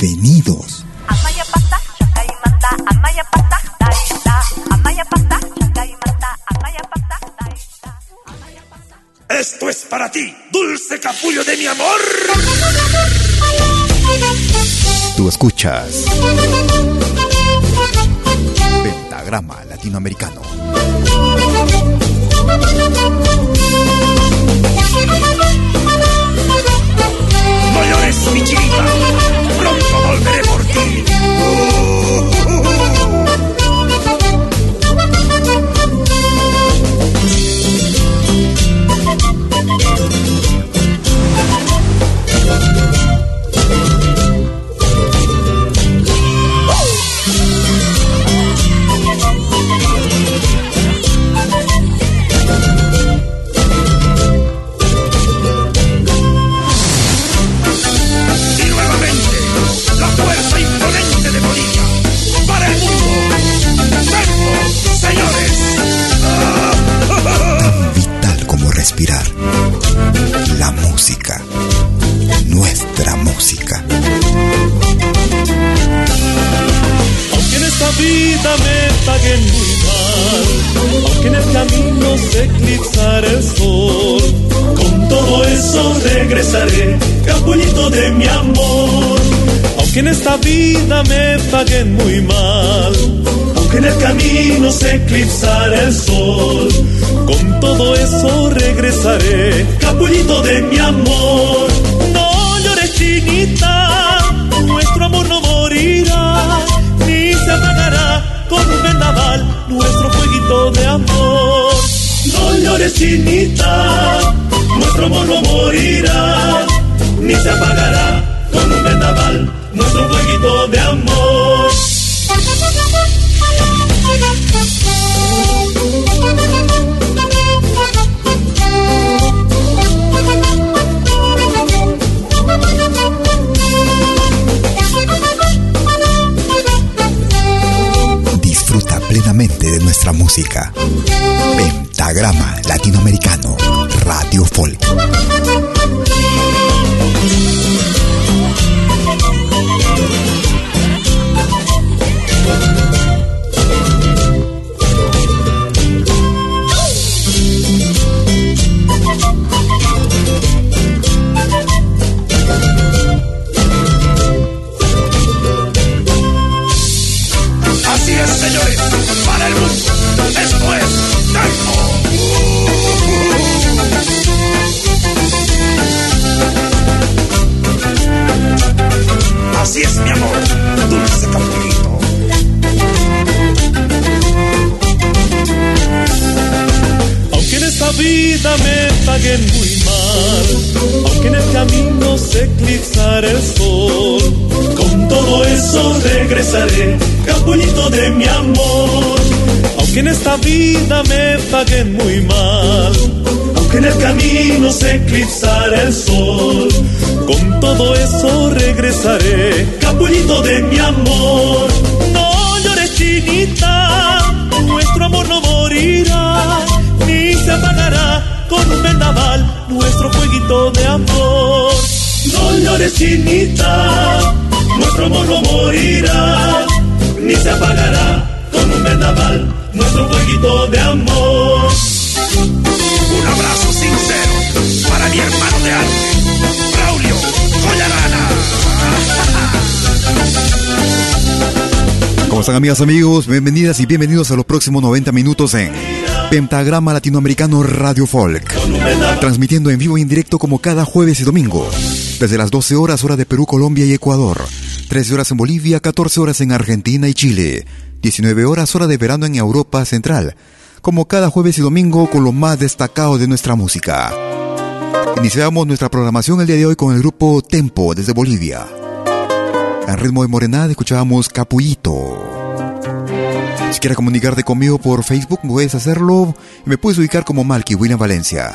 Bienvenidos. Esto es para ti, dulce capullo de mi amor. Tú escuchas Pentagrama Latinoamericano. No llores, mi chiquita, volveré por ti. Vida me paguen muy mal, aunque en el camino se eclipsara el sol, con todo eso regresaré, capullito de mi amor. Aunque en esta vida me paguen muy mal, aunque en el camino se eclipsara el sol, con todo eso regresaré, capullito de mi amor. Nuestro fueguito de amor. No llores, chinita, nuestro amor no morirá, ni se apagará con un vendaval nuestro fueguito de amor. Nuestra música. Pentagrama Latinoamericano, Radio Folk. confesaré que es bonito de mi amor. Aunque en esta vida me paguen muy mal, aunque en el camino se eclipsara el sol, con todo eso regresaré, capulito de mi amor. No llores chinita, nuestro amor no morirá, ni se apagará con un vendaval nuestro jueguito de amor. No llores chinita, nuestro amor no morirá, ni se apagará con un vendaval nuestro fueguito de amor. Un abrazo sincero para mi hermano de arte, Braulio Collarana. ¿Cómo están amigas, amigos? Bienvenidas y bienvenidos a los próximos 90 minutos en Pentagrama Latinoamericano Radio Folk. Transmitiendo en vivo y en directo como cada jueves y domingo. Desde las 12 horas hora de Perú, Colombia y Ecuador. 13 horas en Bolivia, 14 horas en Argentina y Chile. 19 horas hora de verano en Europa Central. Como cada jueves y domingo con lo más destacado de nuestra música. Iniciamos nuestra programación el día de hoy con el grupo Tempo desde Bolivia. En ritmo de morenada escuchábamos Capullito. Si quieres comunicarte conmigo por Facebook, puedes hacerlo y me puedes ubicar como Malky William Valencia.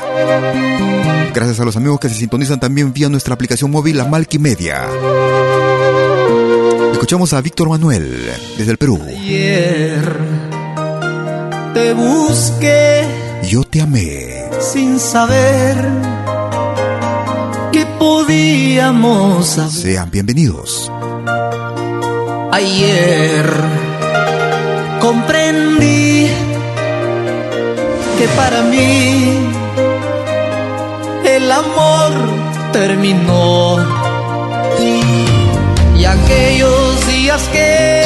Gracias a los amigos que se sintonizan también vía nuestra aplicación móvil, la Malky Media. Escuchamos a Víctor Manuel desde el Perú. Ayer te busqué. Yo te amé. Sin saber que podíamos hacer. Sean bienvenidos. Ayer comprendí que para mí el amor terminó. Aquellos días que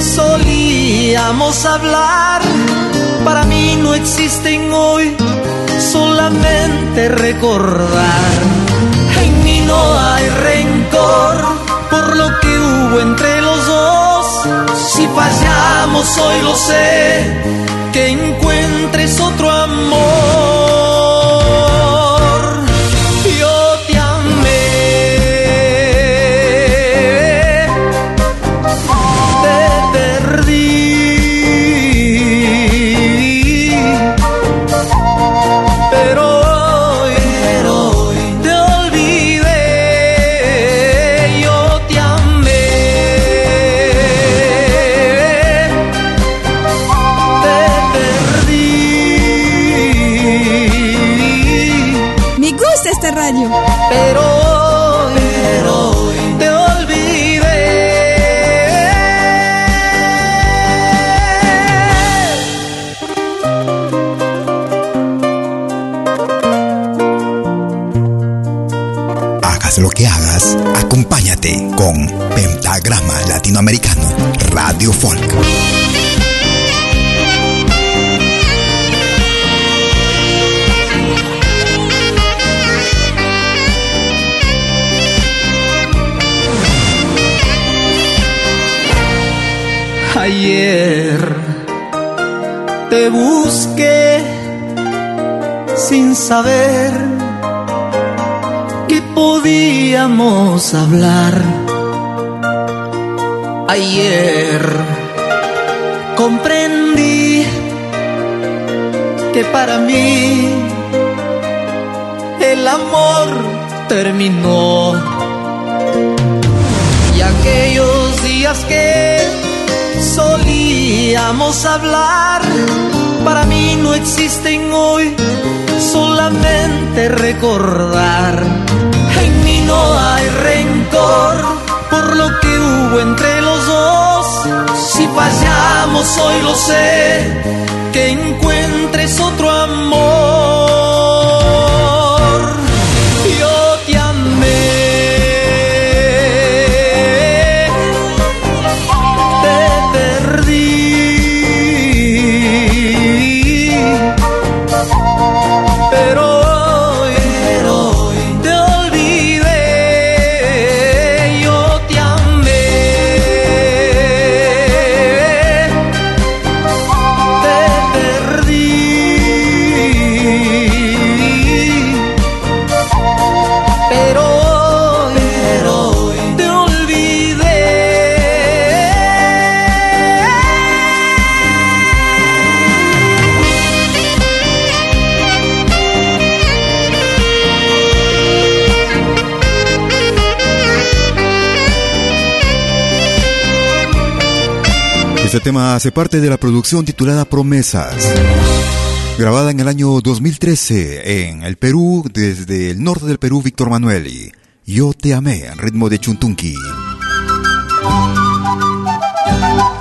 solíamos hablar, para mí no existen hoy, solamente recordar. En mí no hay rencor por lo que hubo entre los dos. Si fallamos hoy lo sé, que encuentres otro amor. Lo que hagas, acompáñate con Pentagrama Latinoamericano Radio Folk. Ayer te busqué sin saber podíamos hablar. Ayer comprendí que para mí el amor terminó. Y aquellos días que solíamos hablar, para mí no existen hoy, solamente recordar. No hay rencor por lo que hubo entre los dos. Si fallamos hoy lo sé, que encuentres otro amor. Tema hace parte de la producción titulada Promesas. Grabada en el año 2013 en el Perú, desde el norte del Perú, Víctor Manuel Yo te amé, en ritmo de Chuntunqui.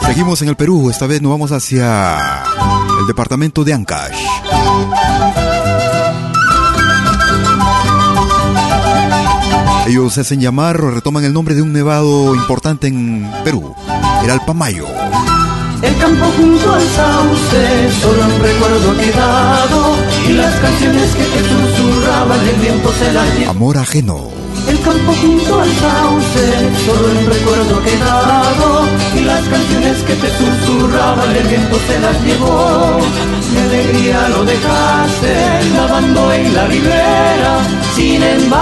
Seguimos en el Perú, esta vez nos vamos hacia el departamento de Ancash. Ellos se hacen llamar o retoman el nombre de un nevado importante en Perú, el Alpamayo. El campo junto al sauce, solo un recuerdo quedado y las canciones que te susurraban el viento se las llevó. Amor ajeno. El campo junto al sauce, solo un recuerdo quedado y las canciones que te susurraban el viento se las llevó. Mi alegría lo dejaste lavando en la ribera, sin embargo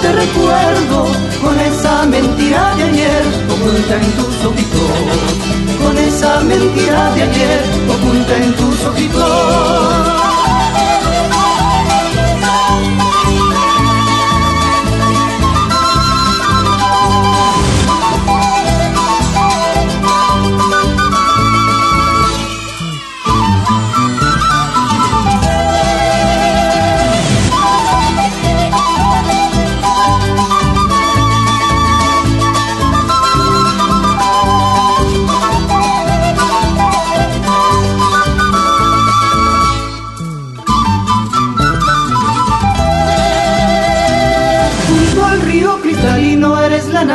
te recuerdo con esa mentira de ayer oculta en tus ojitos, con esa mentira de ayer oculta en tus ojitos.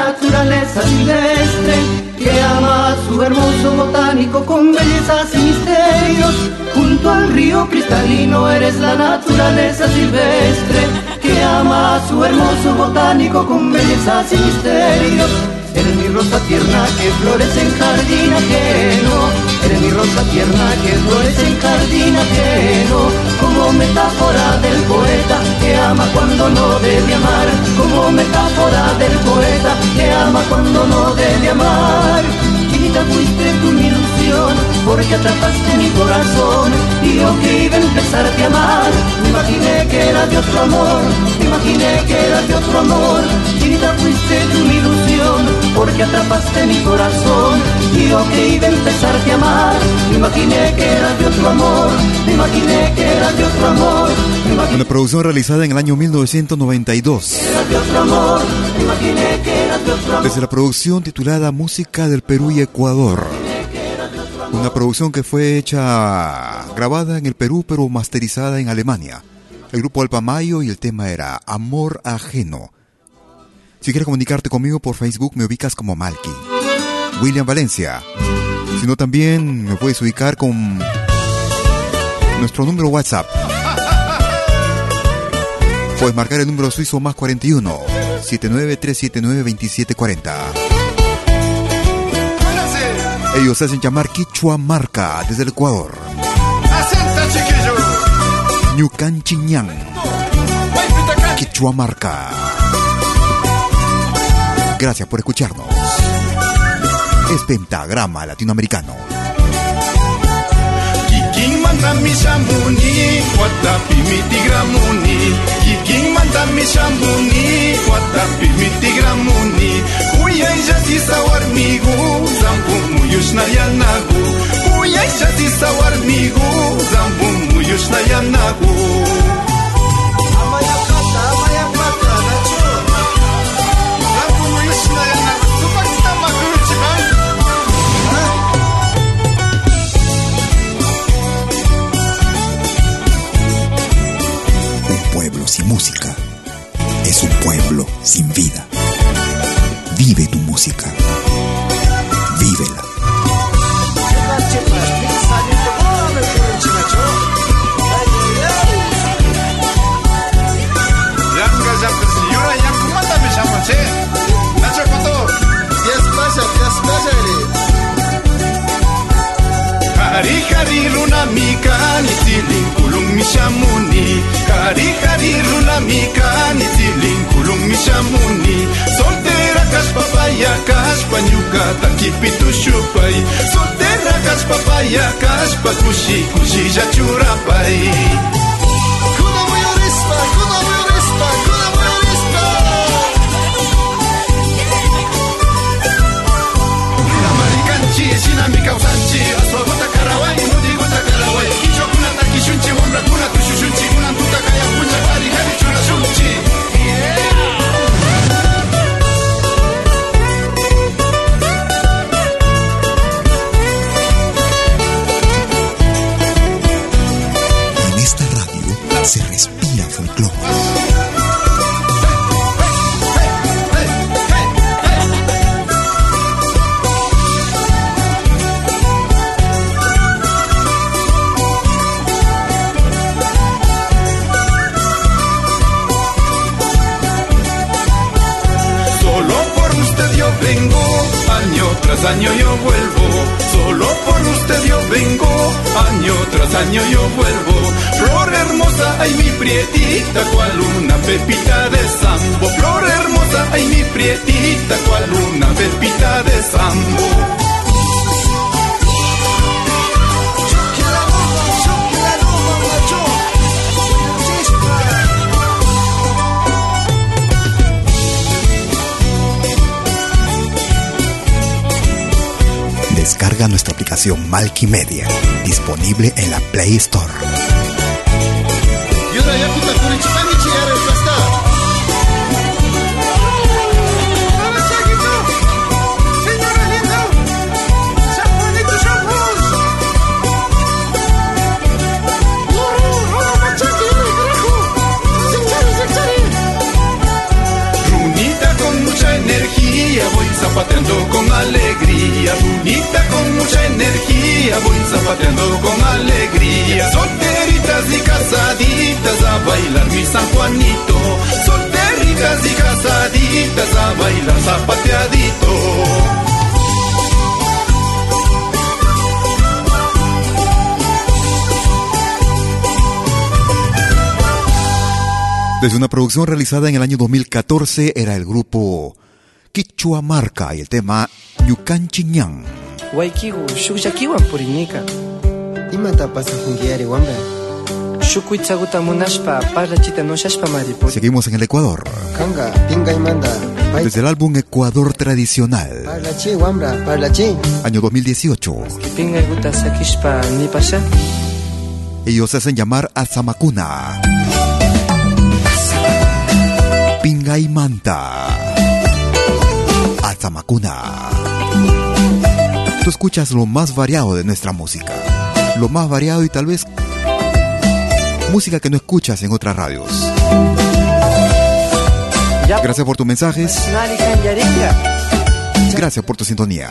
Naturaleza silvestre que ama su hermoso botánico con bellezas y misterios. Junto al río cristalino eres la naturaleza silvestre que ama su hermoso botánico con bellezas y misterios. Eres mi rosa tierna que florece en jardín ajeno. Eres mi rosa tierna que florece en jardín ajeno. Como metáfora del poeta que ama cuando no debe amar. Como metáfora del poeta que ama cuando no debe amar. Chiquita fuiste tu ilusión, porque atrapaste mi corazón. Y yo que iba a empezarte a amar, me imaginé que era de otro amor, me imaginé que era de otro amor. Chiquita fuiste tu ilusión, porque atrapaste mi corazón. Y yo que iba a empezarte a amar, me imaginé que era de otro amor, me imaginé que era de otro amor. Una producción realizada en el año 1992. Desde la producción titulada Música del Perú y Ecuador. Una producción que fue hecha, grabada en el Perú, pero masterizada en Alemania. El grupo Alpamayo y el tema era Amor Ajeno. Si quieres comunicarte conmigo por Facebook, me ubicas como Malky. William Valencia. Si no, también me puedes ubicar con nuestro número WhatsApp. Puedes marcar el número suizo más 41 79379 2740. Ellos hacen llamar Quichua Marca desde el Ecuador. Ñucan Chiñán. Quichua Marca. Gracias por escucharnos. Es Pentagrama Latinoamericano. Kiking manda mi shambuni, watapi mi tigramuni. Kiking manda mi shambuni, watapi mi tigramuni. Uyay jati sawarmigu, zambu muyushna yanagu. Uyay jati sawarmigu, zambu muyushna yanagu. Pueblo sin música es un pueblo sin vida. Vive tu música. Vívela. Kariharirona mikanisy lingologno misy amony Kariharirona mikanisy lingologno misy amony Solterakas papayakas panyoka takipitosopai papaya kas pakusi kusizacorapai Kuna wiorista, kuna wiorista, kuna wiorista Namarikan ciesi sinamika. Año yo vuelvo, solo por usted yo vengo, año tras año yo vuelvo. Flor hermosa, ay mi prietita, cual una pepita de sambo. Flor hermosa, ay mi prietita, cual una pepita de sambo. Descarga nuestra aplicación Media, disponible en la Play Store. voy zapateando con alegría, bonita con mucha energía, voy zapateando con alegría. Solteritas y casaditas a bailar mi San Juanito, solteritas y casaditas a bailar zapateadito. Desde una producción realizada en el año 2014 era el grupo Quichua Marca y el tema Yukan Chiñán. Waikigu, shukyakiwan purinika. Imata pasa jungiari wamba. Shukuytsaguta munashpa, parlachita noshashpa maripuri. Seguimos en el Ecuador. Kanga, pinga y manda. Desde el álbum Ecuador Tradicional. Wambra. Año 2018. Pinga guta sakishpa ni pasha. Ellos se hacen llamar a Zamakuna. Pinga y manta. Macuna. Tú escuchas lo más variado de nuestra música. Lo más variado y tal vez música que no escuchas en otras radios. Gracias por tus mensajes. Gracias por tu sintonía.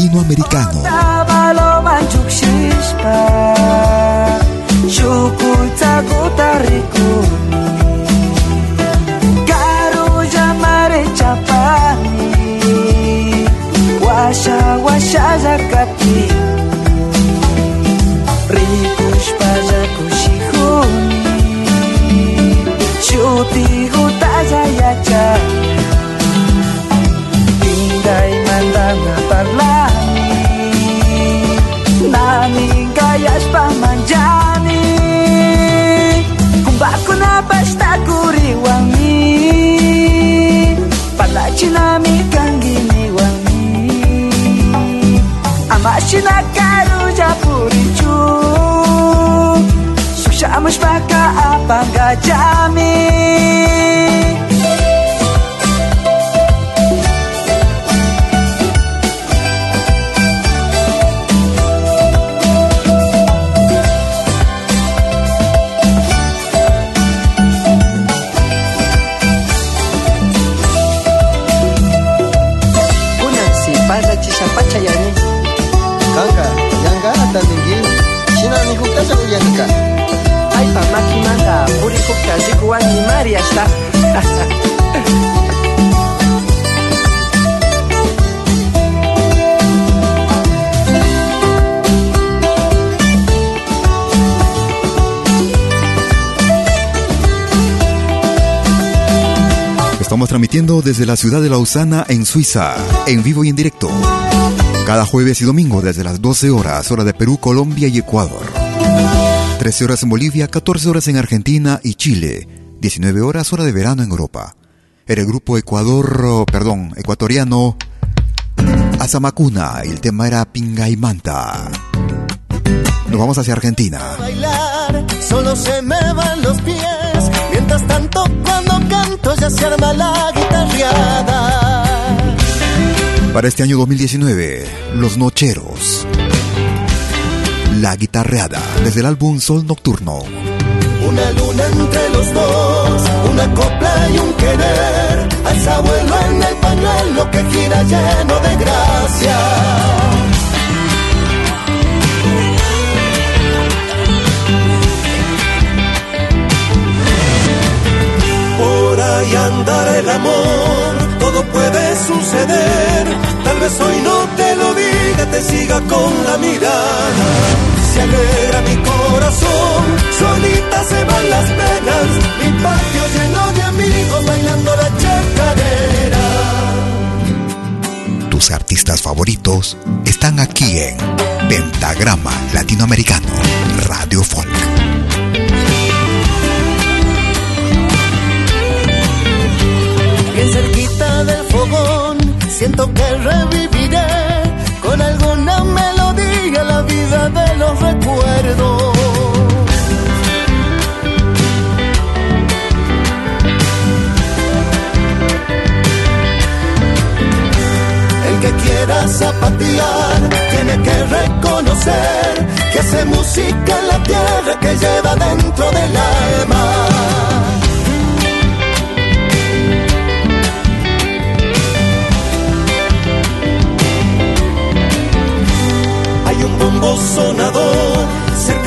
Latinoamericano. Apangallami transmitiendo desde la ciudad de Lausana, en Suiza, en vivo y en directo. Cada jueves y domingo desde las 12 horas, hora de Perú, Colombia y Ecuador. 13 horas en Bolivia, 14 horas en Argentina y Chile, 19 horas, hora de verano en Europa. Era el grupo Ecuador, perdón, ecuatoriano Azamacuna y el tema era Pingaimanta. Nos vamos hacia Argentina. Bailar, solo se me van los pies. Mientras tanto, cuando ya se arma la guitarreada. Para este año 2019, Los Nocheros. La guitarreada desde el álbum Sol Nocturno. Una luna entre los dos, una copla y un querer. Al abuelo en el pañuelo que gira lleno de gracia. Ahí andará el amor, todo puede suceder. Tal vez hoy no te lo diga, te siga con la mirada. Se alegra mi corazón, solita se van las penas. Mi patio lleno de amigos bailando la chacarera. Tus artistas favoritos están aquí en Pentagrama Latinoamericano, Radio Folk. Siento que reviviré con alguna melodía la vida de los recuerdos. El que quiera zapatear tiene que reconocer que hace música en la tierra que lleva dentro del alma.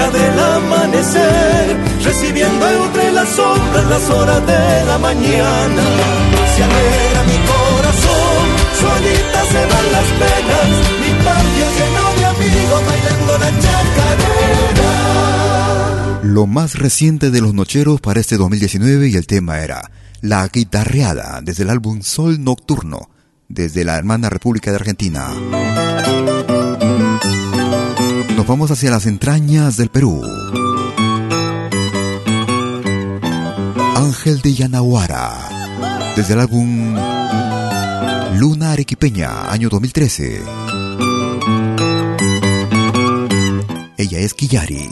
Cerca del amanecer, recibiendo entre las sombras las horas de la mañana. Se alegra mi corazón, solita se van las penas, mi patio lleno de amigos bailando la chacarera. Lo más reciente de los Nocheros para este 2019 y el tema era La Guitarreada desde el álbum Sol Nocturno desde la hermana República de Argentina. Nos vamos hacia las entrañas del Perú. Ángel de Yanahuara desde el álbum Luna Arequipeña, año 2013. Ella es Quillari.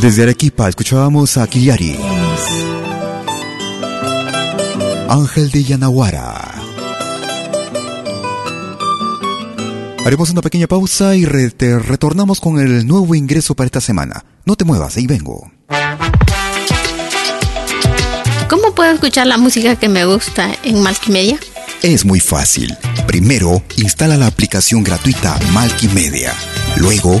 Desde Arequipa escuchábamos a Kiliari. Ángel de Yanaguara. Haremos una pequeña pausa y te retornamos con el nuevo ingreso para esta semana. No te muevas, ahí vengo. ¿Cómo puedo escuchar la música que me gusta en Multimedia? Es muy fácil. Primero, instala la aplicación gratuita Multimedia. Luego,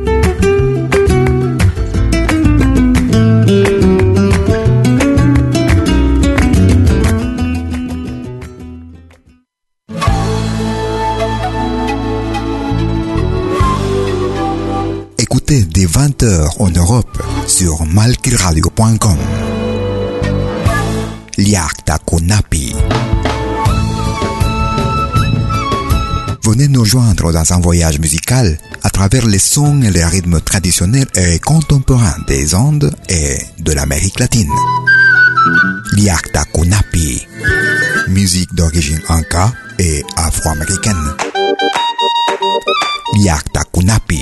Écoutez dès 20h en Europe sur malkiradio.com. Liakta Konapi. Venez nous joindre dans un voyage musical à travers les sons et les rythmes traditionnels et contemporains des Andes et de l'Amérique latine. Liakta Konapi. Musique d'origine inca et afro-américaine. Liakta Kunapi.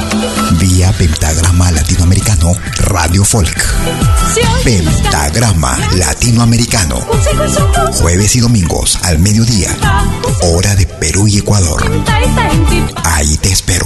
Vía Pentagrama Latinoamericano Radio Folk. Pentagrama Latinoamericano. Jueves y domingos al mediodía. Hora de Perú y Ecuador. Ahí te espero.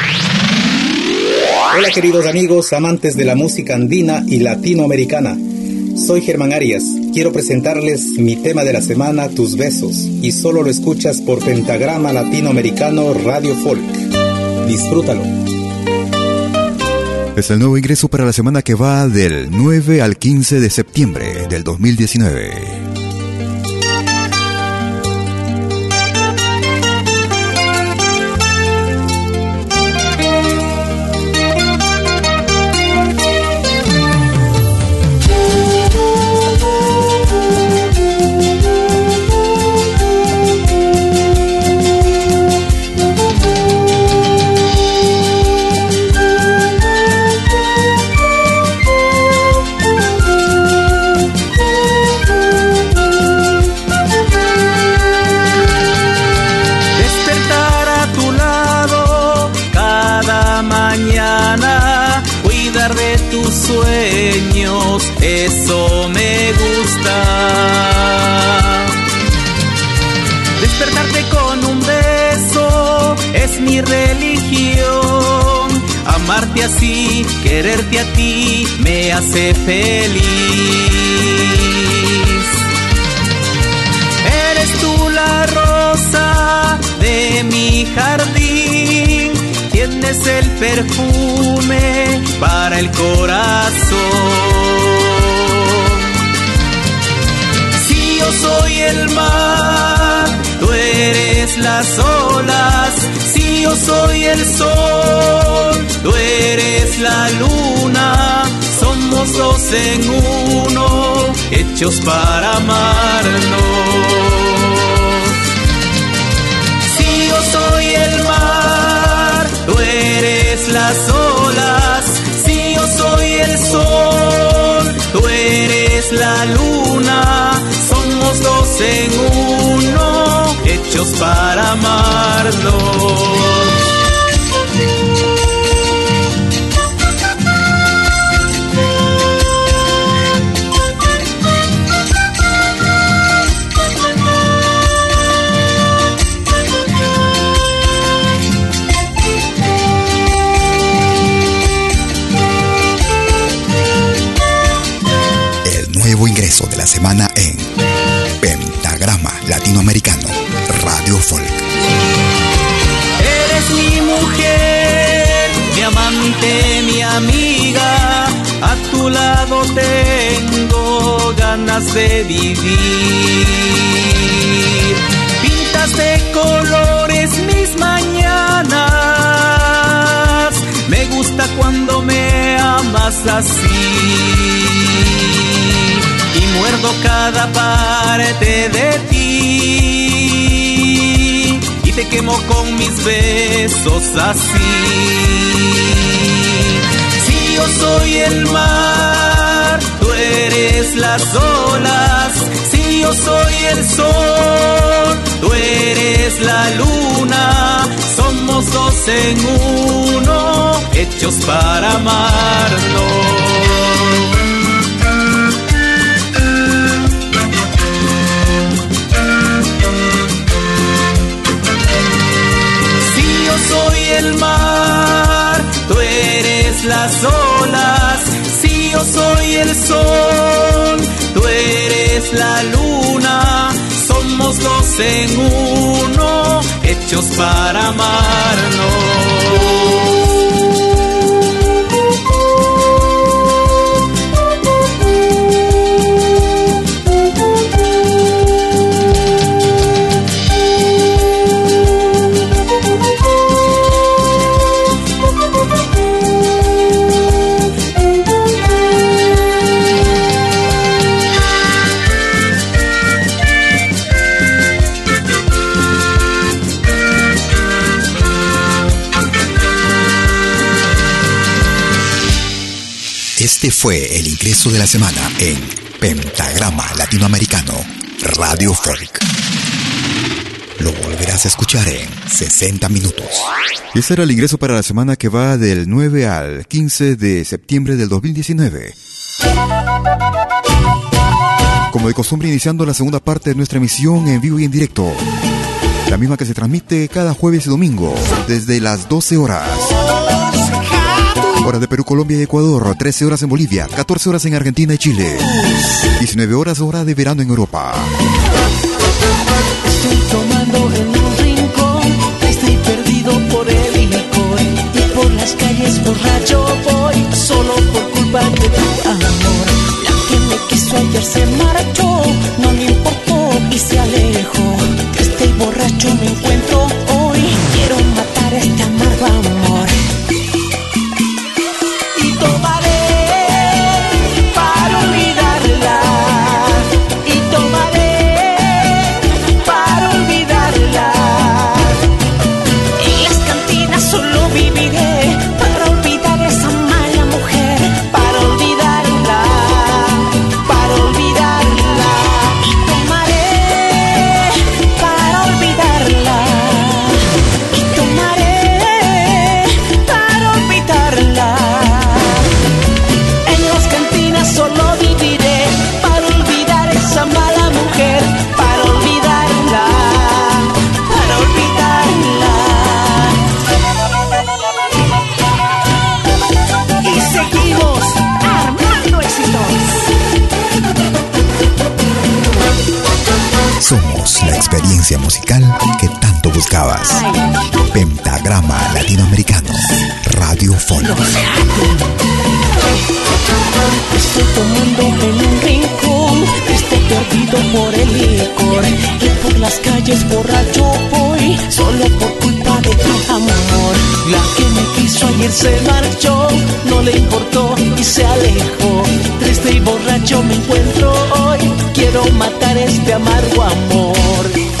Hola queridos amigos, amantes de la música andina y latinoamericana. Soy Germán Arias. Quiero presentarles mi tema de la semana, Tus besos, y solo lo escuchas por Pentagrama Latinoamericano Radio Folk. Disfrútalo. Es el nuevo ingreso para la semana que va del 9 al 15 de septiembre del 2019. Quererte a ti me hace feliz. Eres tú la rosa de mi jardín, tienes el perfume para el corazón. Si yo soy el mar, tú eres las olas, si yo soy el sol, tú eres la luna, somos dos en uno, hechos para amarnos. Si yo soy el mar, tú eres las olas, si yo soy el sol, tú eres la luna, somos dos en uno, hechos para amarnos. De vivir. Pintas de colores mis mañanas, me gusta cuando me amas así muerdo cada parte de ti y te quemo con mis besos así. Si yo soy el mar, eres las olas. Si yo soy el sol, tú eres la luna. Somos dos en uno, hechos para amarnos. el mar, tú eres las olas, soy el sol, tú eres la luna, somos dos en uno, hechos para amarnos. Fue el ingreso de la semana en Pentagrama Latinoamericano Radio Folk. Lo volverás a escuchar en 60 minutos. Ese era el ingreso para la semana que va del 9 al 15 de septiembre del 2019. Como de costumbre, iniciando la segunda parte de nuestra emisión en vivo y en directo. La misma que se transmite cada jueves y domingo desde las 12 horas. Hora de Perú, Colombia y Ecuador, 13 horas en Bolivia, 14 horas en Argentina y Chile, 19 horas hora de verano en Europa. Estoy tomando en un rincón, estoy perdido por el licor y por las calles borracho voy, solo por culpa de tu amor. La que me quiso ayer se marchó, no Estoy tomando en un rincón, estoy perdido por el licor y por las calles borracho voy, solo por culpa de tu amor. La que me quiso ayer se marchó, no le importó y se alejó. Triste y borracho me encuentro hoy, quiero matar este amargo amor.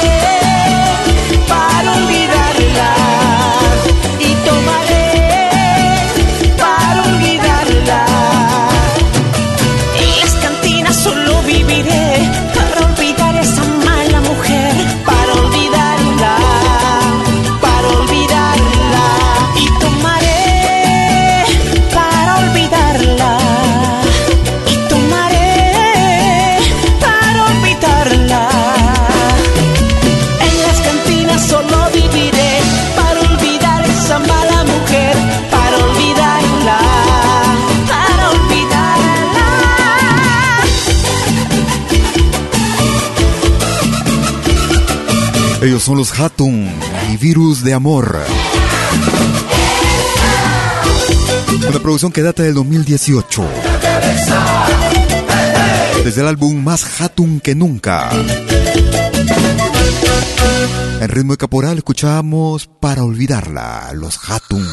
Son los Hatun y Virus de Amor. Una producción que data del 2018. Desde el álbum Más Hatun que Nunca. En ritmo de caporal escuchamos Para Olvidarla, los Hatun.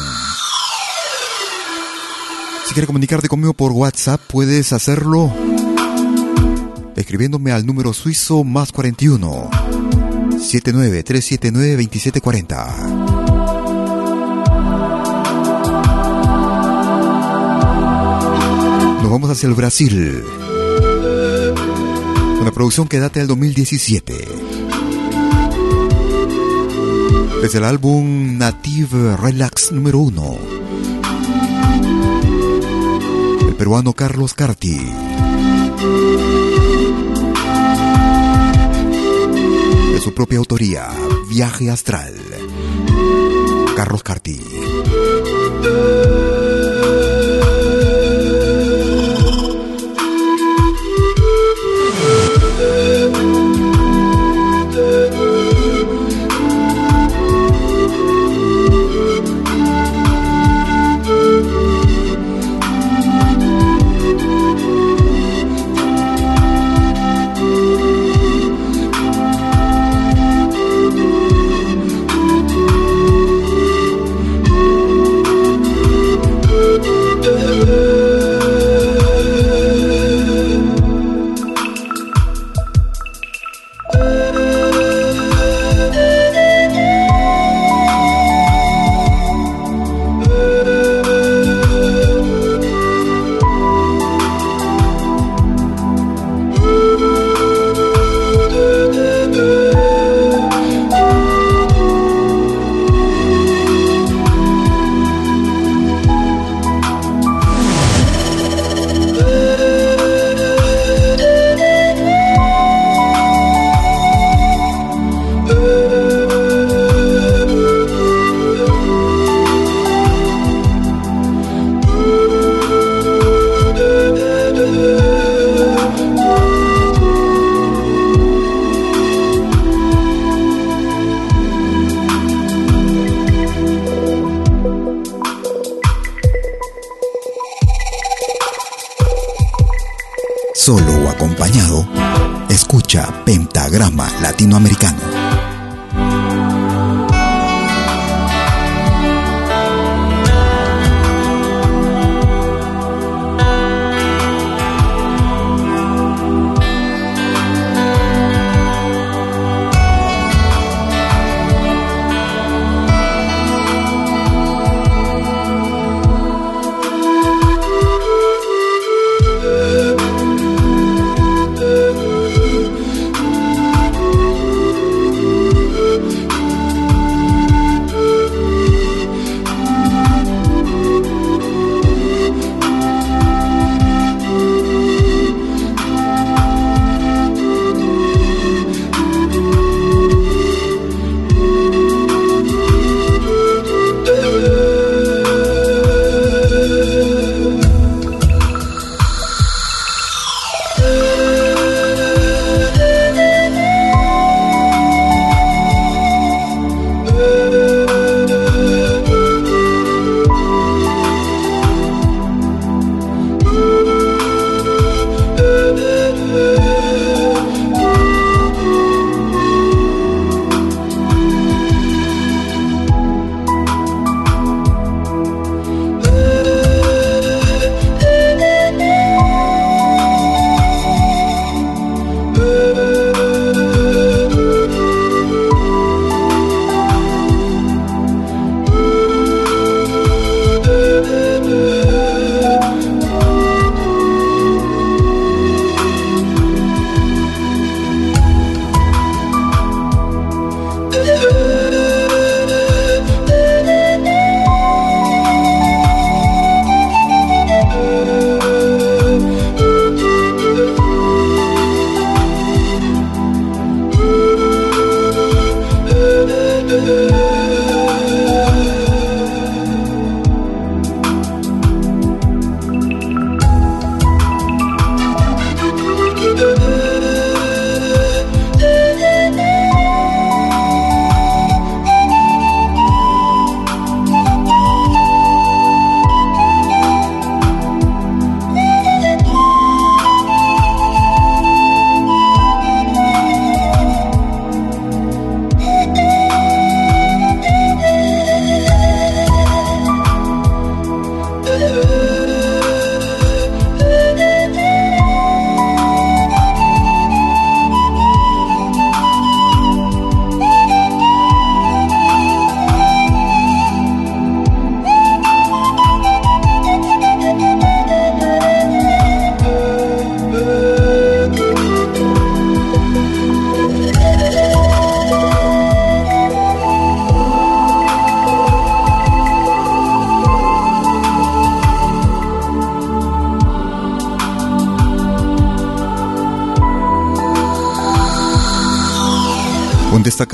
Si quieres comunicarte conmigo por WhatsApp, puedes hacerlo escribiéndome al número suizo más 41 79 379 2740. Nos vamos hacia el Brasil. Una producción que data del 2017. Desde el álbum Native Relax número 1. El peruano Carlos Carti. Propia autoría, Viaje Astral. Carlos Carti.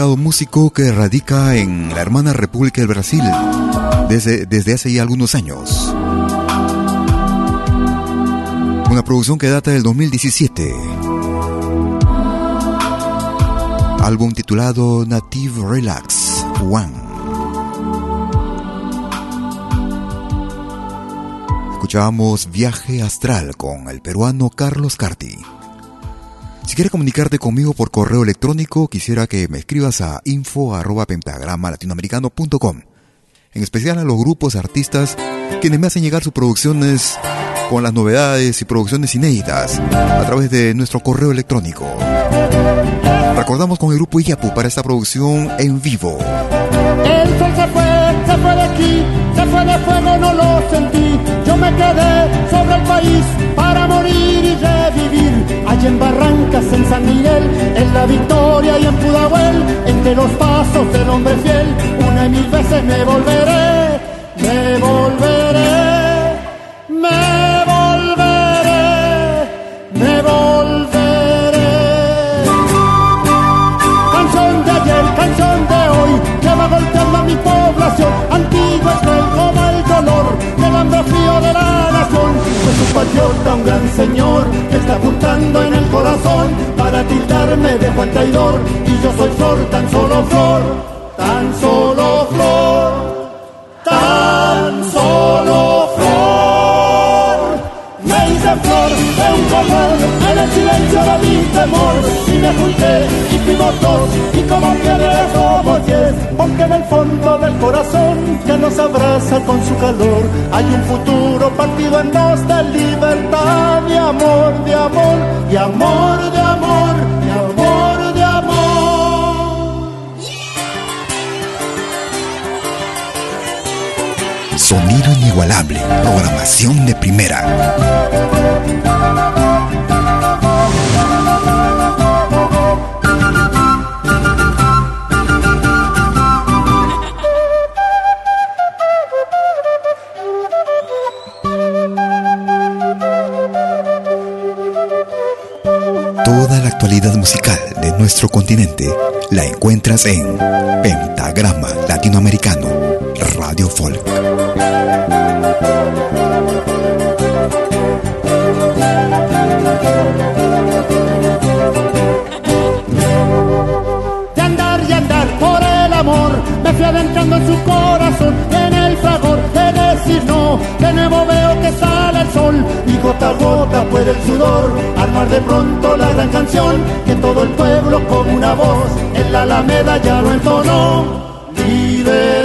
Músico que radica en la hermana República del Brasil desde, desde hace ya algunos años. Una producción que data del 2017. Álbum titulado Native Relax One. Escuchábamos Viaje Astral con el peruano Carlos Carti. Si quieres comunicarte conmigo por correo electrónico, quisiera que me escribas a info arroba latinoamericano.com. En especial a los grupos artistas quienes me hacen llegar sus producciones con las novedades y producciones inéditas a través de nuestro correo electrónico. Recordamos con el grupo Iyapu para esta producción en vivo. El sol se fue, se fue de aquí, se fue de fuego, no lo sentí. Yo me quedé sobre el país en Barrancas, en San Miguel, en La Victoria y en Pudahuel, entre los pasos del hombre fiel, una y mil veces me volveré, me volveré, patriota, un gran señor, que está apuntando en el corazón para tildarme de Juan traidor. Y yo soy flor, tan solo flor, tan solo flor, en el silencio de mi temor, y me junté y fuimos dos, y como somos diez, porque en el fondo del corazón que nos abraza con su calor, hay un futuro partido en dos de libertad, de amor, de amor, de amor, de amor, de amor, de amor. Sonido inigualable, programación de primera. Musical de nuestro continente la encuentras en Pentagrama Latinoamericano, Radio Folk. de andar y andar por el amor. Me fui adentrando en su corazón, en el fragor de decir no. De nuevo gota a gota puede el sudor armar de pronto la gran canción que todo el pueblo con una voz en la alameda ya lo entonó. Liberación.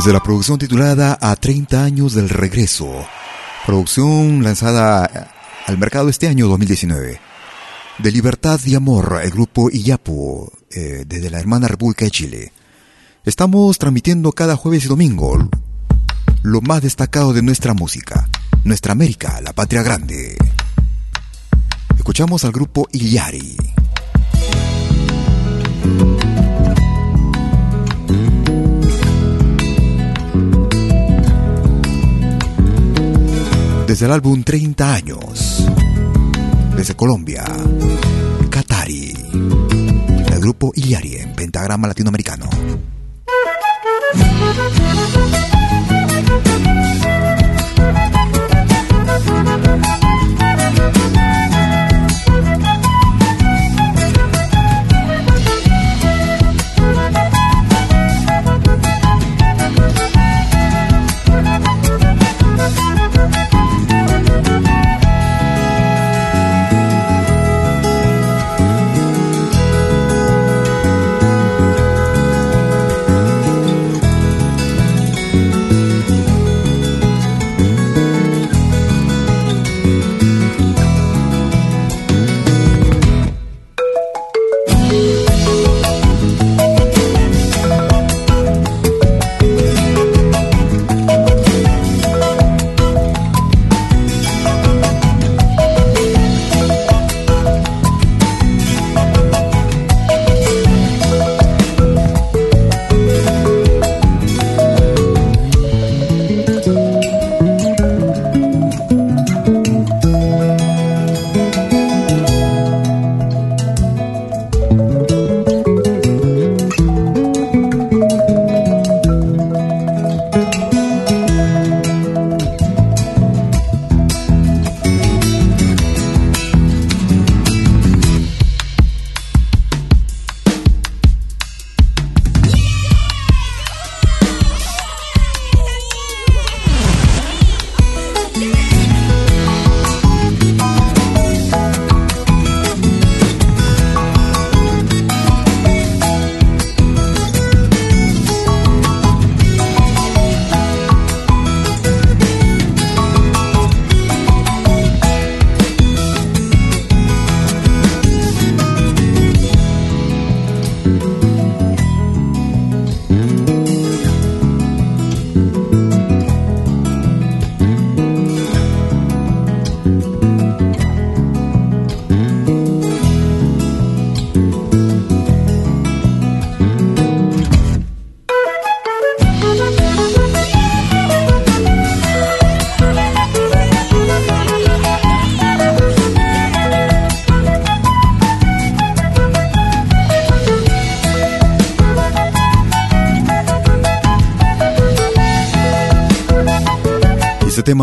Desde la producción titulada A 30 años del regreso. Producción lanzada al mercado este año 2019. De Libertad y Amor, el grupo Iyapu, eh, desde la hermana República de Chile. Estamos transmitiendo cada jueves y domingo lo más destacado de nuestra música, nuestra América, la patria grande. Escuchamos al grupo Illari. Desde el álbum 30 años. Desde Colombia. Katari. El grupo Illari en pentagrama latinoamericano.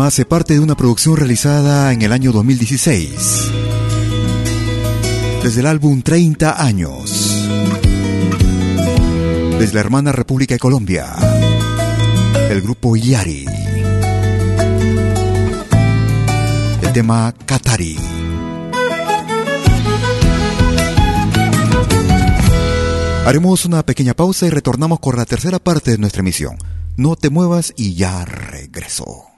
Hace parte de una producción realizada en el año 2016. Desde el álbum 30 años. Desde la hermana República de Colombia. El grupo Yari. El tema Katari. Haremos una pequeña pausa y retornamos con la tercera parte de nuestra emisión. No te muevas y ya regreso.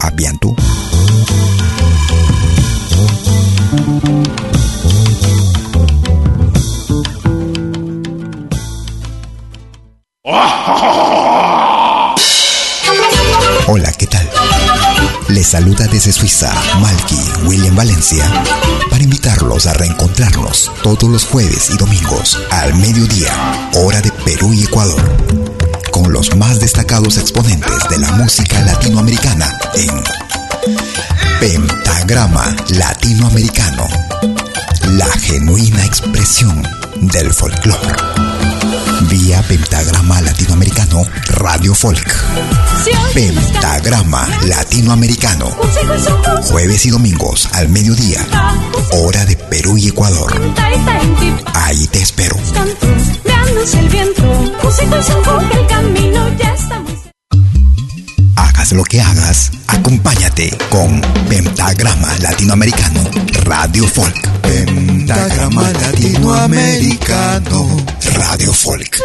À bientôt. Hola, ¿qué tal? Les saluda desde Suiza Malky William Valencia para invitarlos a reencontrarnos todos los jueves y domingos al mediodía, hora de Perú y Ecuador, con los más destacados exponentes de la música latinoamericana en Pentagrama Latinoamericano, la genuina expresión del folclore. Vía Pentagrama Latinoamericano Radio Folk. Pentagrama Latinoamericano. Jueves y domingos al mediodía. Hora de Perú y Ecuador. Ahí te espero. Hagas lo que hagas, acompáñate con Pentagrama Latinoamericano Radio Folk. Pentagrama Latinoamericano Radio Folk.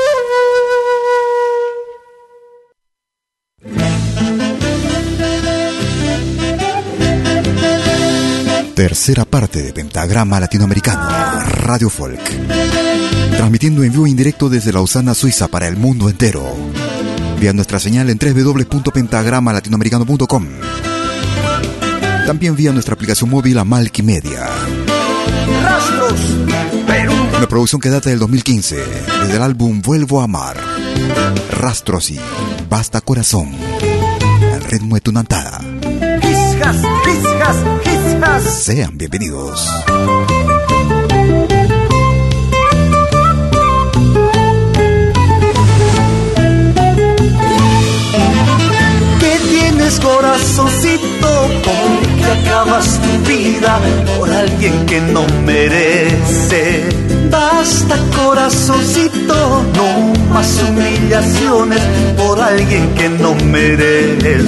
Tercera parte de Pentagrama Latinoamericano Radio Folk. Transmitiendo en vivo e indirecto desde Lausana, Suiza para el mundo entero. Vía nuestra señal en www.pentagramalatinoamericano.com. También vía nuestra aplicación móvil a Media. Rastros, Perú. Una producción que data del 2015, desde el álbum Vuelvo a amar. Rastros y Basta Corazón. El ritmo de tu nantada. Sean bienvenidos. Corazoncito? ¿Por qué acabas tu vida por alguien que no merece? Basta corazoncito, no más humillaciones por alguien que no merece.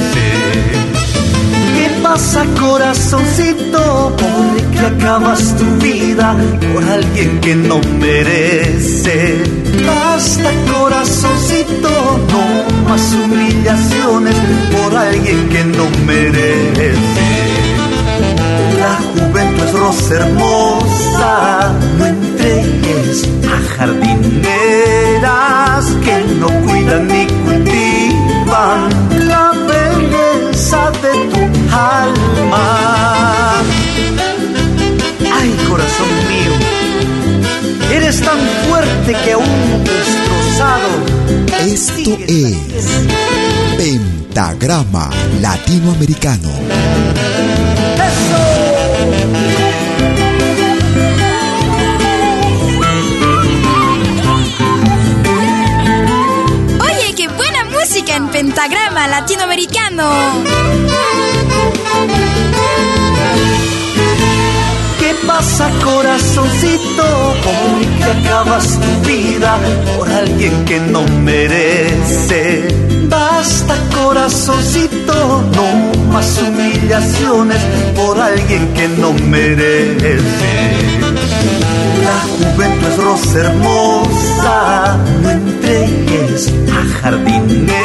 ¿Qué pasa corazoncito? ¿Por qué acabas tu vida por alguien que no merece? Basta corazoncito, no más humillaciones por alguien que no merece. La juventud es rosa hermosa, no entregues a jardineras que no cuidan ni cultivan la belleza de tu alma. Ay, corazón mío, eres tan fuerte que aún destrozado. Esto es Pentagrama Latinoamericano. Oye, qué buena música en pentagrama latinoamericano. Pasa corazoncito? ¿Por qué acabas tu vida por alguien que no merece? Basta corazoncito, no más humillaciones por alguien que no merece. La juventud es rosa hermosa, no entregues a jardineras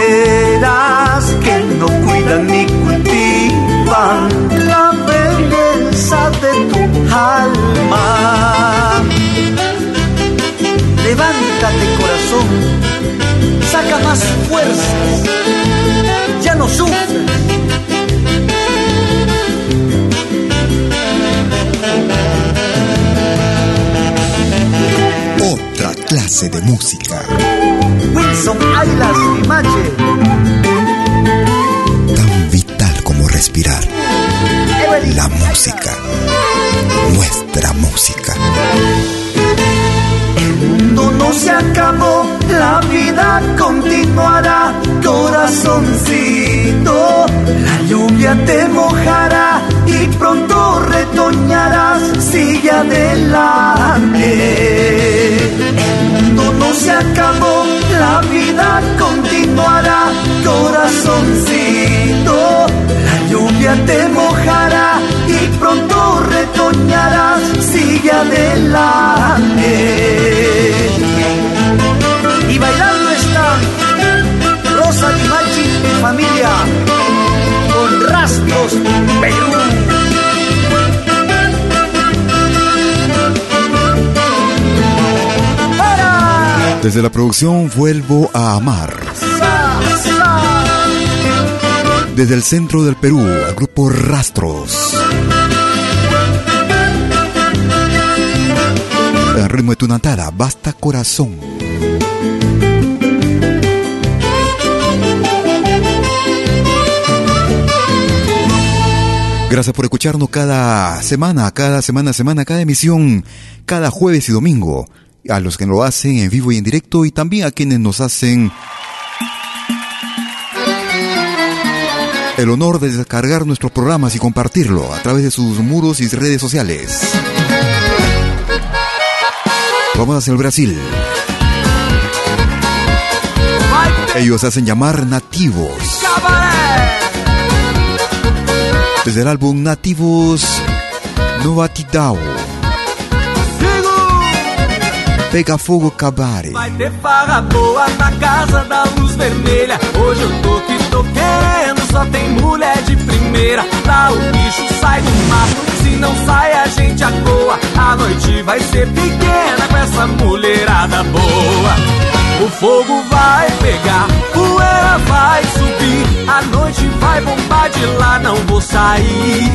que no cuidan ni cultivan la belleza de tu alma. Levántate corazón, saca más fuerzas, ya no sufres. Otra clase de música. Wilson Aylas Limache, Tan vital como respirar. La música. Nuestra música. El mundo no se acabó, la vida continuará, corazoncito. La lluvia te mojará y pronto retoñarás, sigue adelante. Se acabó, la vida continuará, corazoncito. La lluvia te mojará y pronto retoñarás, sigue adelante. Y bailando está Rosa Limachi y familia con Rastros Perú. Desde la producción Vuelvo a Amar. Desde el centro del Perú, el grupo Rastros. El ritmo de tu natada, basta corazón. Gracias por escucharnos cada semana, cada semana, semana, cada emisión, cada jueves y domingo. A los que lo hacen en vivo y en directo y también a quienes nos hacen el honor de descargar nuestros programas y compartirlo a través de sus muros y redes sociales. Vamos hacia el Brasil. Ellos hacen llamar nativos. Desde el álbum Nativos Novatidao. Pega fogo cabare. Vai ter farra boa na casa da luz vermelha. Hoje eu tô que tô querendo, só tem mulher de primeira. Lá o bicho sai do mato, se não sai a gente agoa. A noite vai ser pequena com essa mulherada boa. O fogo vai pegar, poeira vai subir. A noite vai bombar de lá, não vou sair.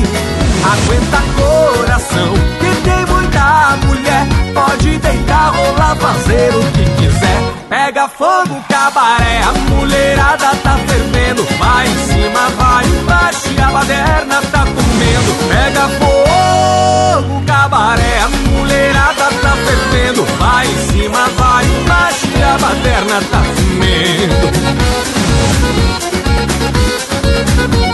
Aguenta coração, que tem muita mulher. Pode deitar, rolar, fazer o que quiser. Pega fogo, cabaré, a mulherada tá fervendo. Vai em cima, vai embaixo, e a baderna tá comendo. Pega fogo, cabaré, a mulherada tá fervendo. Vai em cima, vai a baderna tá comendo.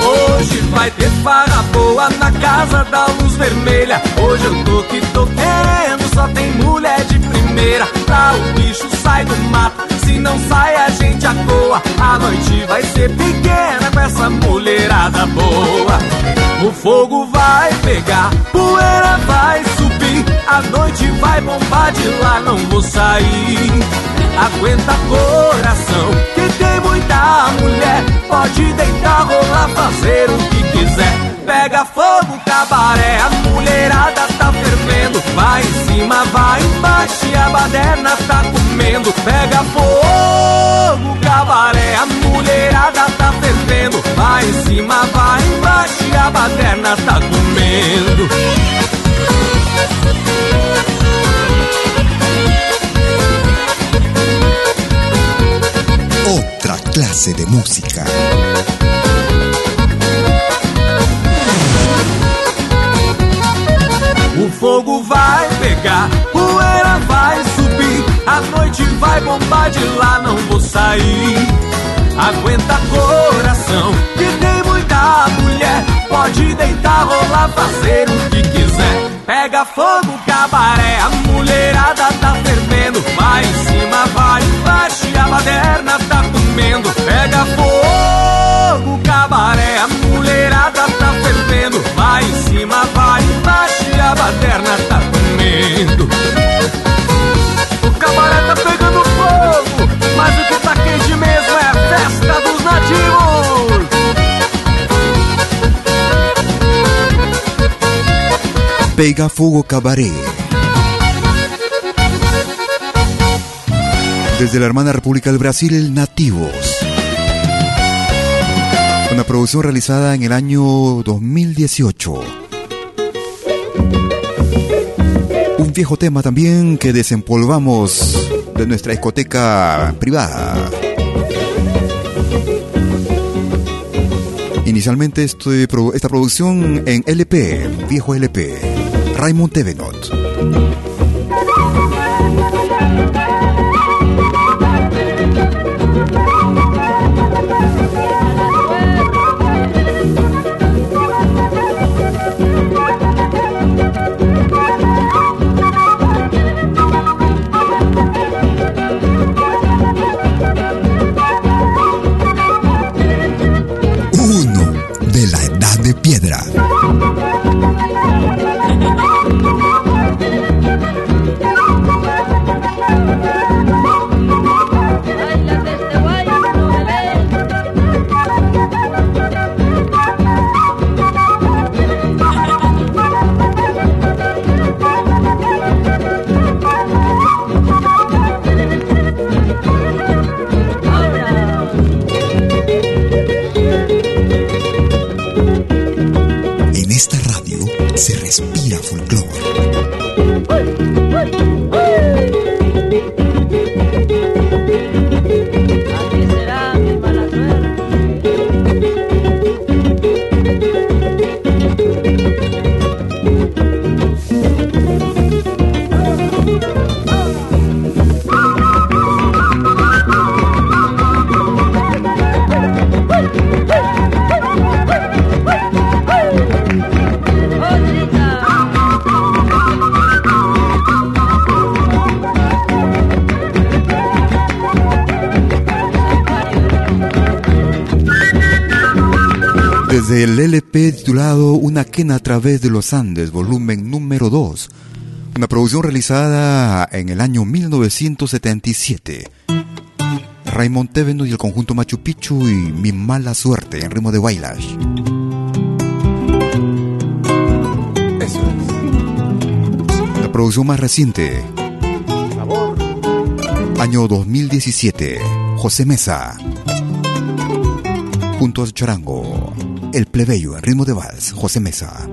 Hoje vai ter farra boa na casa da luz vermelha. Hoje eu tô que tô querendo, só tem mulher de primeira. Lá o bicho sai do mato, se não sai a gente acoa. A noite vai ser pequena com essa mulherada boa. O fogo vai pegar, poeira vai subir. A noite vai bombar de lá, não vou sair. Aguenta coração, que tem muita mulher. Pode deitar, rolar, fazer o que quiser. Pega fogo, cabaré, a mulherada tá fervendo. Vai em cima, vai embaixo, e a baderna tá comendo. Pega fogo, cabaré, a mulherada tá fervendo. Vai em cima, vai embaixo, e a baderna tá comendo. Otra clase de música. O fogo vai pegar, poeira vai subir, a noite vai bombar de lá, não vou sair. Aguenta coração, pode deitar, rolar, fazer o que quiser. Pega fogo, cabaré, a mulherada tá fervendo, vai em cima, vai embaixo, e a baderna tá comendo. Pega fogo, cabaré, a mulherada tá fervendo, vai em cima, vai embaixo, e a baderna tá Pega Fogo Cabaret. Desde la hermana República del Brasil, Nativos. Una producción realizada en el año 2018. Un viejo tema también que desempolvamos de nuestra discoteca privada. Inicialmente este esta producción en LP, viejo LP, Raymond Tevenot. Club. Del LP titulado Una quena a través de los Andes, volumen número 2. Una producción realizada en el año 1977. Raymond Teveno y el conjunto Machu Picchu y Mi Mala Suerte en ritmo de bailash. Eso es. La producción más reciente. Año 2017. José Mesa. Juntos Charango. El plebeyo en ritmo de vals, José Mesa.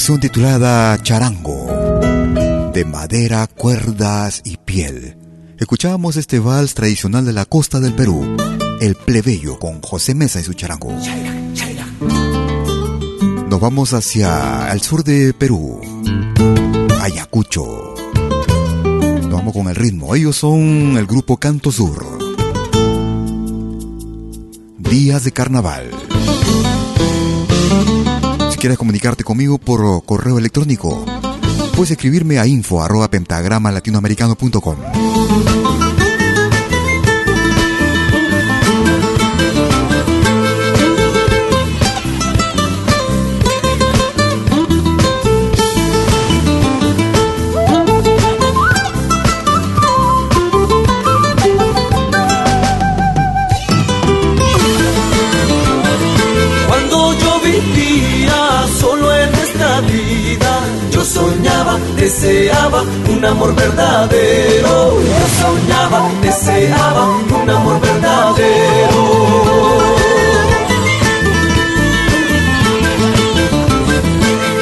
Titulada Charango, de madera, cuerdas y piel, escuchábamos este vals tradicional de la costa del Perú, El Plebeyo, con José Mesa y su charango. Nos vamos hacia el sur de Perú, Ayacucho. Nos vamos con el ritmo. Ellos son el grupo Canto Sur. Días de Carnaval quieres comunicarte conmigo por correo electrónico, puedes escribirme a info arroba pentagrama latinoamericano.com. un amor verdadero. Yo soñaba, deseaba un amor verdadero.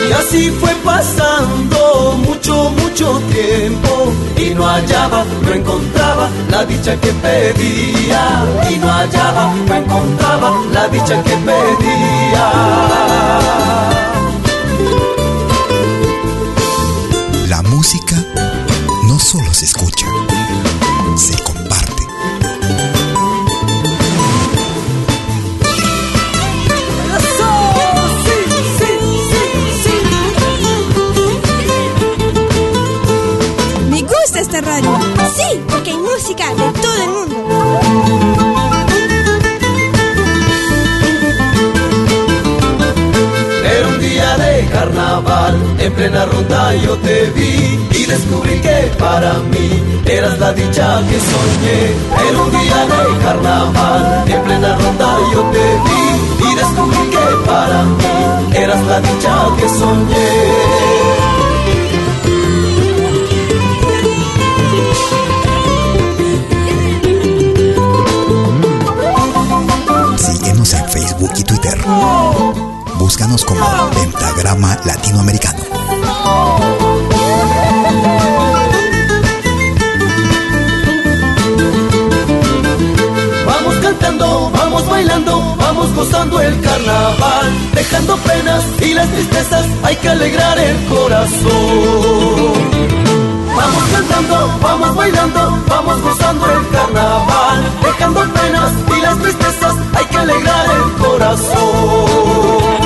Y así fue pasando mucho, mucho tiempo y no hallaba, no encontraba la dicha que pedía y no hallaba, no encontraba la dicha que pedía. Carnaval, en plena ronda yo te vi y descubrí que para mí eras la dicha que soñé. Era un día de carnaval, en plena ronda yo te vi y descubrí que para mí eras la dicha que soñé. Síguenos en Facebook y Twitter. Como Pentagrama Latinoamericano. Vamos cantando, vamos bailando, vamos gozando el carnaval, dejando penas y las tristezas, hay que alegrar el corazón. Vamos cantando, vamos bailando, vamos gozando el carnaval, dejando penas y las tristezas, hay que alegrar el corazón.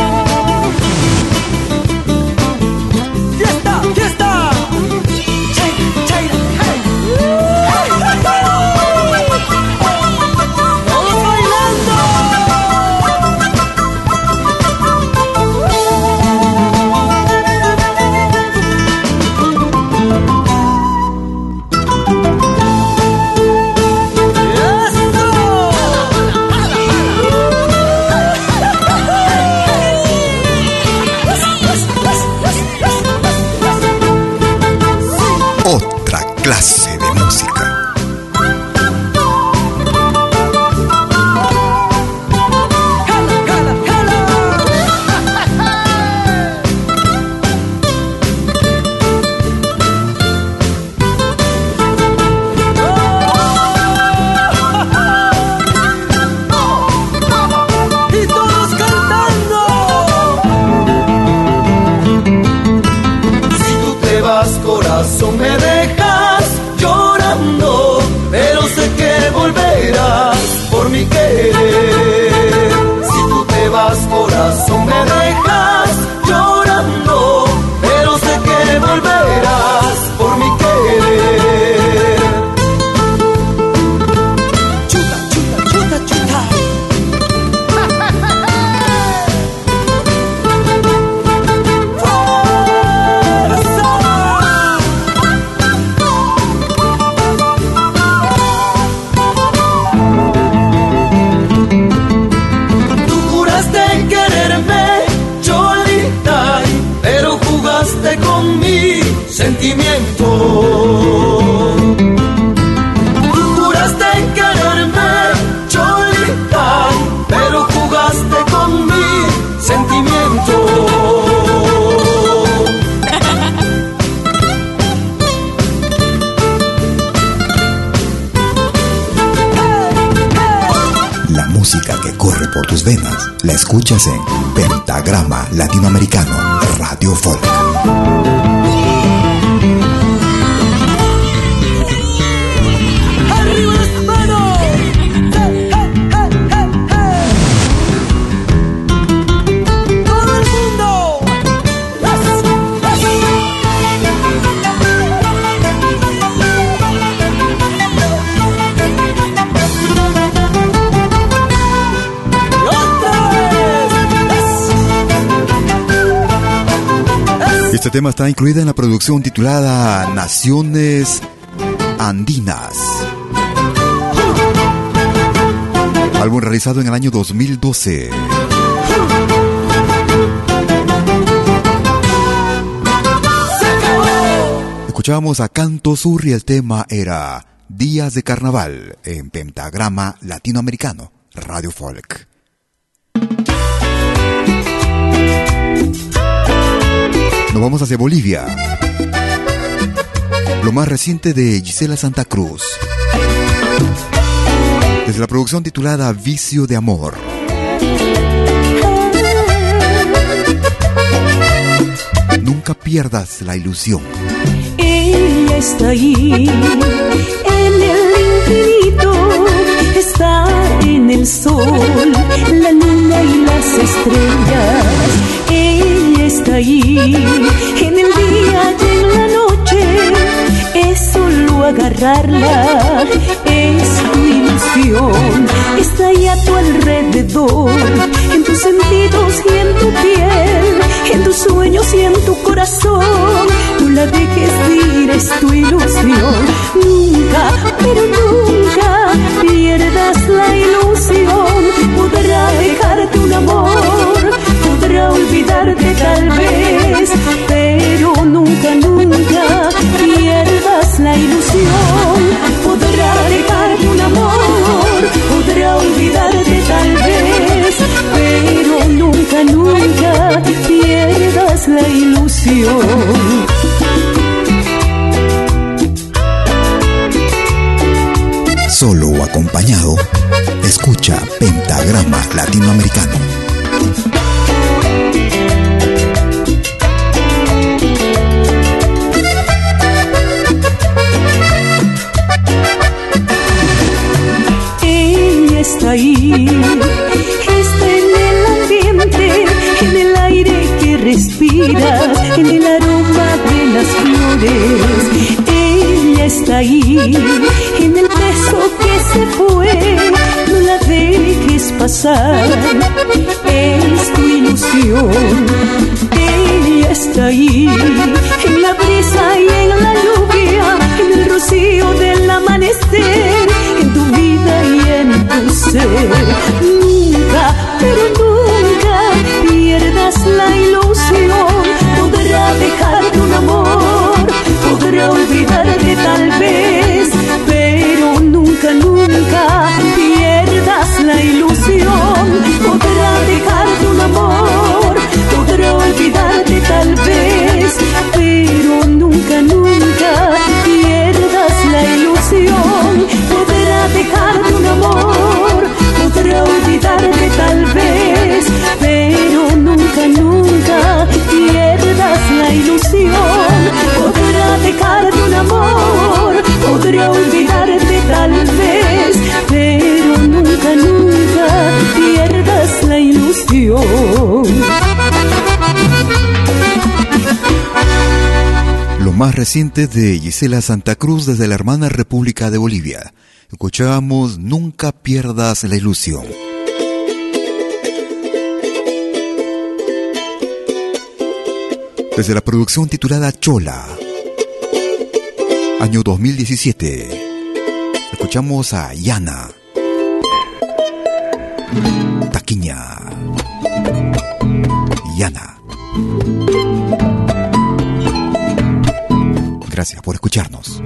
Escuchas en Pentagrama Latinoamericano Radio Folk. Tema está incluida en la producción titulada Naciones Andinas. Álbum realizado en el año 2012. Escuchábamos a Canto Sur y el tema era Días de Carnaval en Pentagrama Latinoamericano, Radio Folk. Vamos hacia Bolivia. Lo más reciente de Gisela Santa Cruz. Desde la producción titulada Vicio de Amor. Nunca pierdas la ilusión. Ella está ahí, en el infinito, está en el sol, la luna y las estrellas en el día y en la noche, es solo agarrarla, es tu ilusión, está ahí a tu alrededor, en tus sentidos y en tu piel, en tus sueños y en tu corazón, no la dejes ir, es tu ilusión, nunca, pero nunca pierdas la ilusión, podrá dejarte un amor tal vez, pero nunca, nunca pierdas la ilusión. Podrá dejarte un amor, podrá olvidarte tal vez, pero nunca, nunca pierdas la ilusión. Solo o acompañado, escucha Pentagrama Latinoamericano. En el beso que se fue, no la dejes pasar, es tu ilusión. Ella está ahí, en la brisa y en la lluvia, en el rocío del amanecer, en tu vida y en tu ser. Nunca, pero nunca pierdas la ilusión. Podrá amor, podrá olvidarte tal vez, pero nunca, nunca pierdas la ilusión. Podrá dejarte un amor, podrá olvidarte tal vez, pero nunca, nunca pierdas la ilusión. Podrá dejarte un amor, podrá olvidarte tal vez, pero Un amor, podrá olvidarte tal vez, pero nunca, nunca pierdas la ilusión. Lo más reciente de Gisela Santa Cruz desde la hermana República de Bolivia. Escuchamos Nunca pierdas la ilusión. Desde la producción titulada Chola, año 2017, escuchamos a Yana, Taquiña, Yana. Gracias por escucharnos.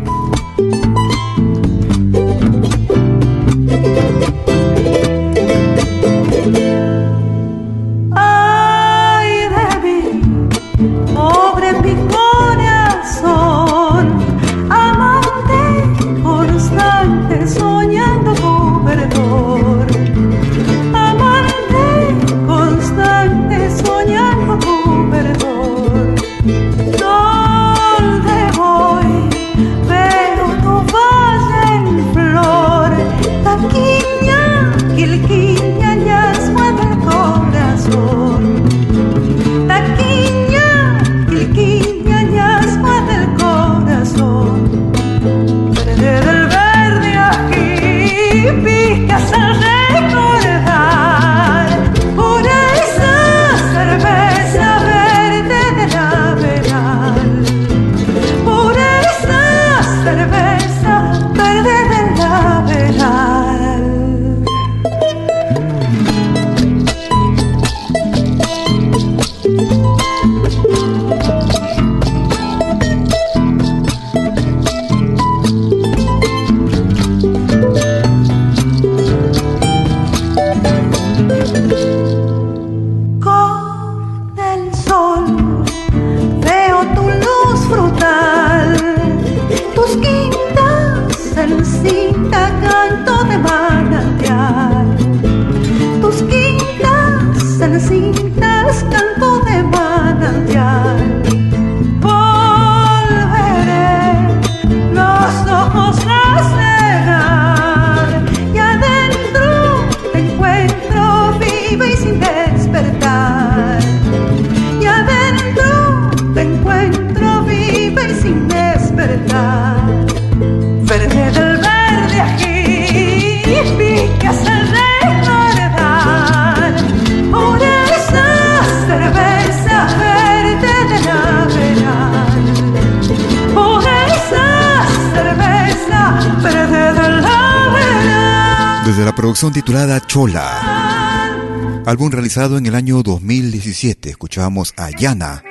Titulada Chola, álbum realizado en el año 2017, escuchábamos a Yana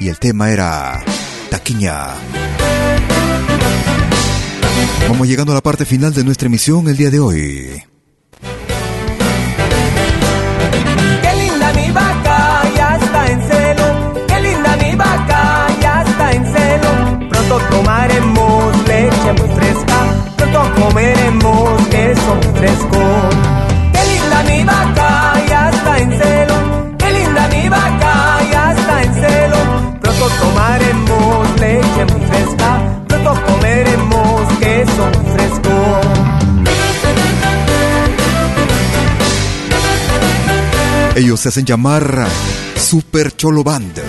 y el tema era Taquiña. Vamos llegando a la parte final de nuestra emisión el día de hoy. Ellos se hacen llamar Super Cholo Band.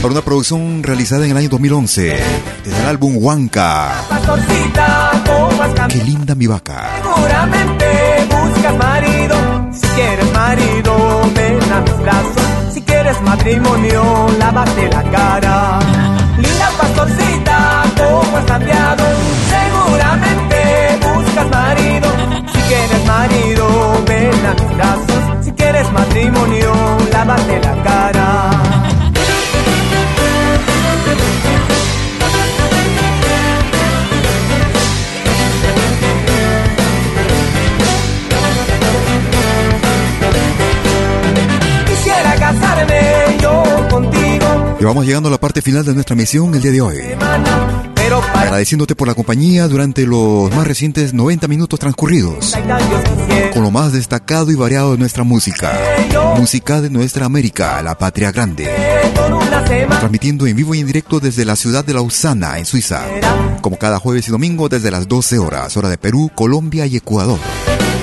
Para una producción realizada en el año 2011, desde el álbum Huanca. Pastorcita, ¿cómo has Qué linda mi vaca. Seguramente buscas marido. Si quieres marido, ven a mis brazos. Si quieres matrimonio, lávate la cara. Linda pastorcita, ¿cómo has cambiado? Seguramente buscas marido. Si quieres marido, ven a mis brazos. Matrimonio, lávate la cara. Quisiera casarme yo contigo, Y vamos llegando a la parte final de nuestra misión el día de hoy. Agradeciéndote por la compañía durante los más recientes 90 minutos transcurridos. Lo más destacado y variado de nuestra música. Música de nuestra América, la patria grande. Transmitiendo en vivo y en directo desde la ciudad de Lausana, en Suiza. Como cada jueves y domingo desde las 12 horas, hora de Perú, Colombia y Ecuador.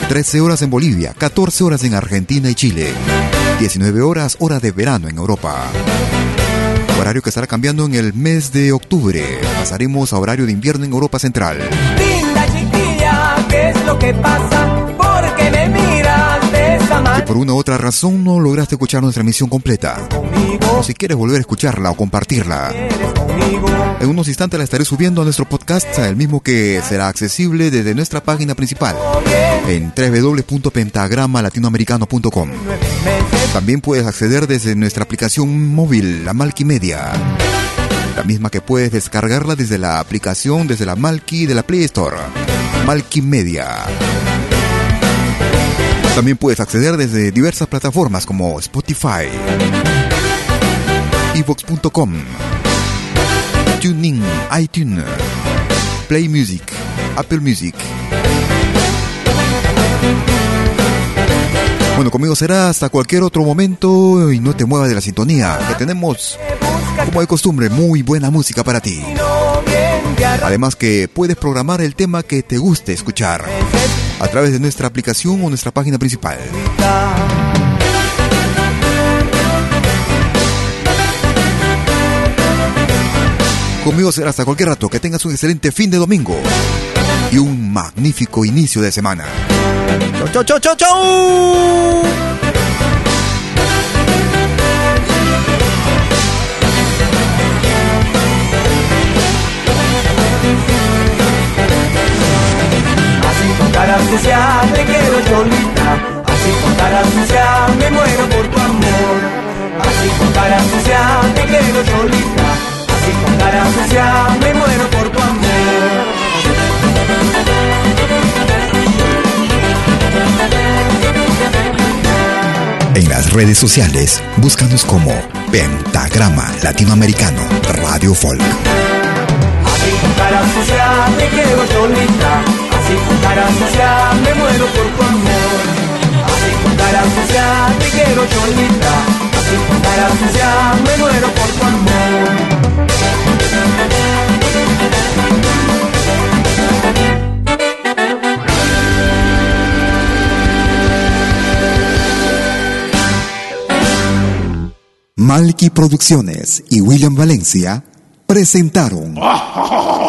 13 horas en Bolivia, 14 horas en Argentina y Chile. 19 horas, hora de verano en Europa. Horario que estará cambiando en el mes de octubre. Pasaremos a horario de invierno en Europa Central. linda chiquilla, ¿qué es lo que pasa? Si por una u otra razón no lograste escuchar nuestra emisión completa, o si quieres volver a escucharla o compartirla, en unos instantes la estaré subiendo a nuestro podcast, el mismo que será accesible desde nuestra página principal en www.pentagramalatinoamericano.com. También puedes acceder desde nuestra aplicación móvil, la Malki Media. La misma que puedes descargarla desde la aplicación, desde la Malki de la Play Store. Malki Media. También puedes acceder desde diversas plataformas como Spotify, evox.com, TuneIn, iTunes, Play Music, Apple Music. Bueno, conmigo será hasta cualquier otro momento y no te muevas de la sintonía, que tenemos, como de costumbre, muy buena música para ti. Además que puedes programar el tema que te guste escuchar a través de nuestra aplicación o nuestra página principal. Conmigo será hasta cualquier rato. Que tengas un excelente fin de domingo y un magnífico inicio de semana. ¡Chau, chau, chau, chau! Cara sucia te quiero cholita, así con cara sucia me muero por tu amor. Así con cara sucia te quiero cholita, así con cara sucia me muero por tu amor. En las redes sociales, búscanos como Pentagrama Latinoamericano Radio Folk. Así con cara sucia te quiero cholita, así con cara sucia me muero por tu amor. Así con cara sucia te quiero cholita, así con cara sucia me muero por tu amor. Malky Producciones y William Valencia presentaron